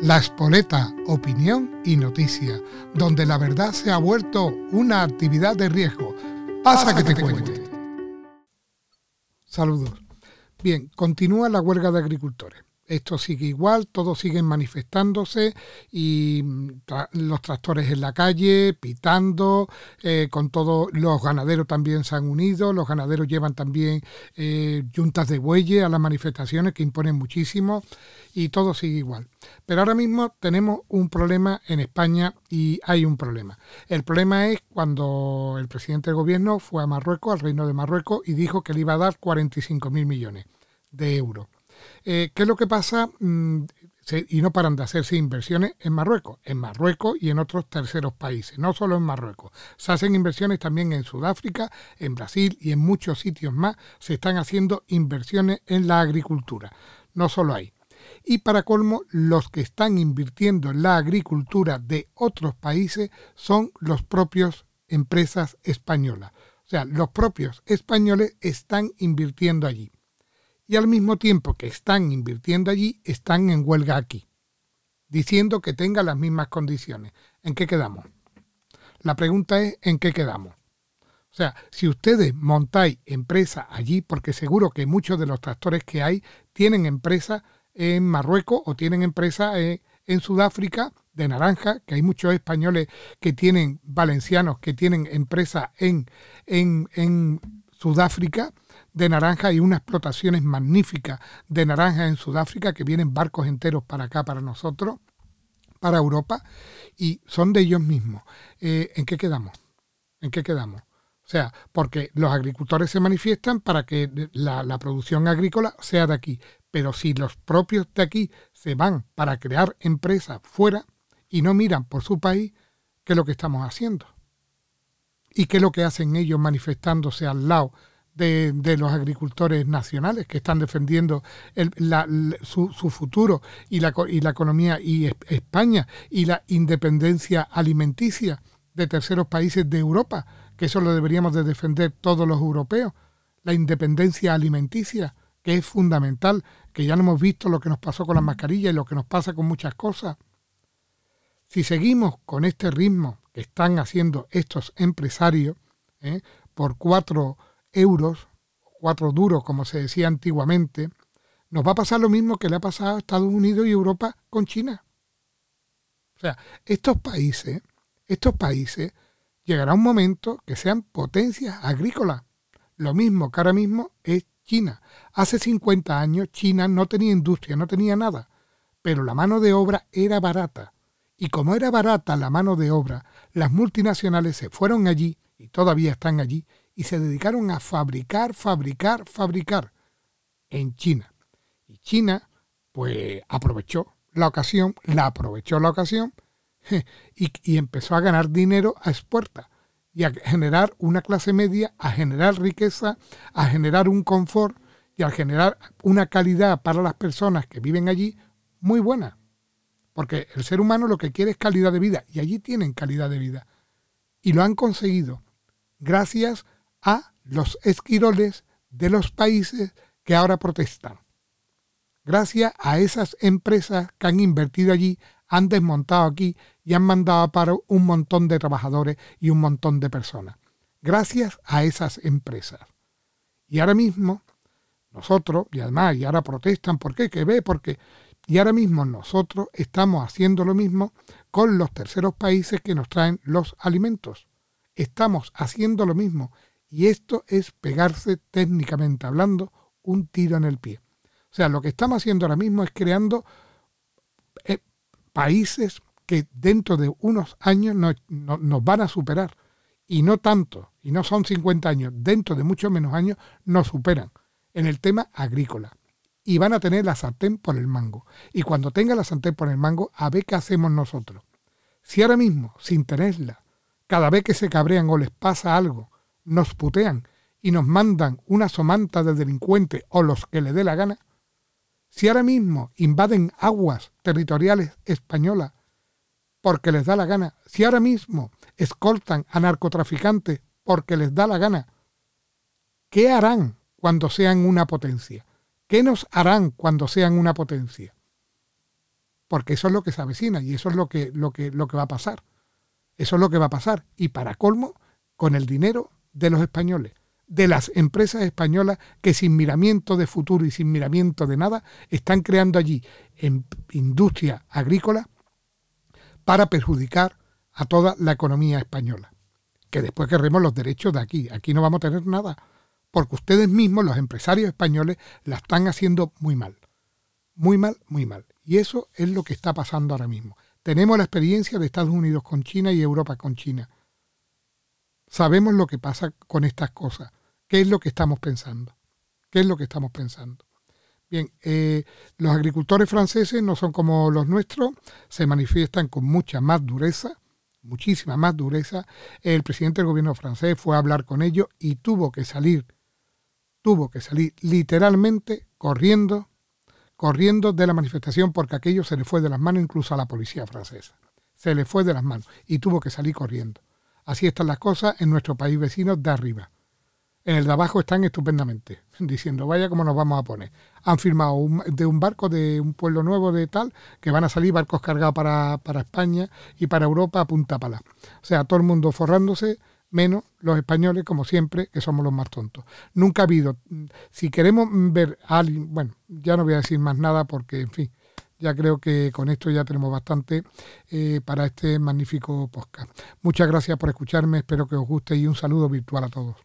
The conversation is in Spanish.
La Espoleta, opinión y noticia, donde la verdad se ha vuelto una actividad de riesgo. Pasa, que, te, cuente. Saludos. Bien, continúa la huelga de agricultores esto sigue igual, todos siguen manifestándose y mm, los tractores en la calle, pitando, eh, con todo, los ganaderos también se han unido, los ganaderos llevan también eh, yuntas de bueyes a las manifestaciones que imponen muchísimo y todo sigue igual. Pero ahora mismo tenemos un problema en España y hay un problema. El problema es cuando el presidente del gobierno fue a Marruecos, al reino de Marruecos, y dijo que le iba a dar 45 mil millones de euros. Eh, ¿Qué es lo que pasa? Mm, y no paran de hacerse inversiones en Marruecos, en Marruecos y en otros terceros países, no solo en Marruecos. Se hacen inversiones también en Sudáfrica, en Brasil y en muchos sitios más. Se están haciendo inversiones en la agricultura, no solo ahí. Y para colmo, los que están invirtiendo en la agricultura de otros países son los propios empresas españolas. O sea, los propios españoles están invirtiendo allí y al mismo tiempo que están invirtiendo allí, están en huelga aquí, diciendo que tenga las mismas condiciones. ¿En qué quedamos? La pregunta es, ¿en qué quedamos? O sea, si ustedes montáis empresa allí, porque seguro que muchos de los tractores que hay tienen empresa en Marruecos o tienen empresa en, Sudáfrica de naranja, que hay muchos españoles que tienen, valencianos que tienen empresa en, en, en Sudáfrica, de naranja y unas explotaciones magníficas de naranja en Sudáfrica que vienen barcos enteros para acá, para nosotros, para Europa, y son de ellos mismos. Eh, ¿En qué quedamos? ¿En qué quedamos? O sea, porque los agricultores se manifiestan para que la, la, producción agrícola sea de aquí. Pero si los propios de aquí se van para crear empresas fuera y no miran por su país, ¿qué es lo que estamos haciendo? ¿Y qué es lo que hacen ellos manifestándose al lado de, los agricultores nacionales que están defendiendo su, futuro y la, economía y España y la independencia alimenticia de terceros países de Europa, que eso lo deberíamos de defender todos los europeos, la independencia alimenticia, que es fundamental, que ya no hemos visto lo que nos pasó con las mascarillas y lo que nos pasa con muchas cosas. Si seguimos con este ritmo que están haciendo estos empresarios, ¿eh? por cuatro euros, cuatro duros, como se decía antiguamente, nos va a pasar lo mismo que le ha pasado a Estados Unidos y Europa con China. O sea, estos países, estos países, llegará un momento que sean potencias agrícolas. Lo mismo que ahora mismo es China. Hace 50 años China no tenía industria, no tenía nada, pero la mano de obra era barata. Y como era barata la mano de obra, las multinacionales se fueron allí, y todavía están allí, y se dedicaron a fabricar, fabricar, fabricar en China. Y China, pues aprovechó la ocasión, la aprovechó la ocasión y, empezó a ganar dinero a expuerta y a generar una clase media, a generar riqueza, a generar un confort y a generar una calidad para las personas que viven allí muy buena. Porque el ser humano lo que quiere es calidad de vida y allí tienen calidad de vida. Y lo han conseguido gracias a a los esquiroles de los países que ahora protestan. Gracias a esas empresas que han invertido allí, han desmontado aquí y han mandado para un montón de trabajadores y un montón de personas. Gracias a esas empresas. Y ahora mismo, nosotros, y además, y ahora protestan, ¿por qué? Que ve, porque, y ahora mismo nosotros estamos haciendo lo mismo con los terceros países que nos traen los alimentos. Estamos haciendo lo mismo y esto es pegarse técnicamente hablando un tiro en el pie. O sea, lo que estamos haciendo ahora mismo es creando eh, países que dentro de unos años nos van a superar. Y no tanto, y no son 50 años, dentro de muchos menos años nos superan en el tema agrícola. Y van a tener la sartén por el mango. Y cuando tenga la sartén por el mango, a ver qué hacemos nosotros. Si ahora mismo, sin tenerla, cada vez que se cabrean o les pasa algo, nos putean y nos mandan una somanta de delincuentes o los que le dé la gana, si ahora mismo invaden aguas territoriales españolas porque les da la gana, si ahora mismo escoltan a narcotraficantes porque les da la gana, ¿qué harán cuando sean una potencia? ¿Qué nos harán cuando sean una potencia? porque eso es lo que se avecina y eso es lo que, lo que, lo que va a pasar. Eso es lo que va a pasar. Y para colmo, con el dinero de los españoles, de las empresas españolas que sin miramiento de futuro y sin miramiento de nada están creando allí en industria agrícola para perjudicar a toda la economía española. Que después querremos los derechos de aquí. Aquí no vamos a tener nada. Porque ustedes mismos, los empresarios españoles, la están haciendo muy mal. Muy mal, muy mal. Y eso es lo que está pasando ahora mismo. Tenemos la experiencia de Estados Unidos con China y Europa con China. Sabemos lo que pasa con estas cosas. ¿Qué es lo que estamos pensando? ¿Qué es lo que estamos pensando? Bien, eh, los agricultores franceses no son como los nuestros, se manifiestan con mucha más dureza, muchísima más dureza. El presidente del gobierno francés fue a hablar con ellos y tuvo que salir, tuvo que salir literalmente corriendo corriendo de la manifestación porque aquello se le fue de las manos incluso a la policía francesa. Se le fue de las manos y tuvo que salir corriendo. Así están las cosas en nuestro país vecino de arriba. En el de abajo están estupendamente, diciendo, vaya cómo nos vamos a poner. Han firmado de un barco de un pueblo nuevo de tal, que van a salir barcos cargados para, para España y para Europa a punta pala. O sea, todo el mundo forrándose menos los españoles, como siempre, que somos los más tontos. Nunca ha habido, si queremos ver a alguien, bueno, ya no voy a decir más nada porque, en fin, ya creo que con esto ya tenemos bastante eh, para este magnífico podcast. Muchas gracias por escucharme, espero que os guste y un saludo virtual a todos.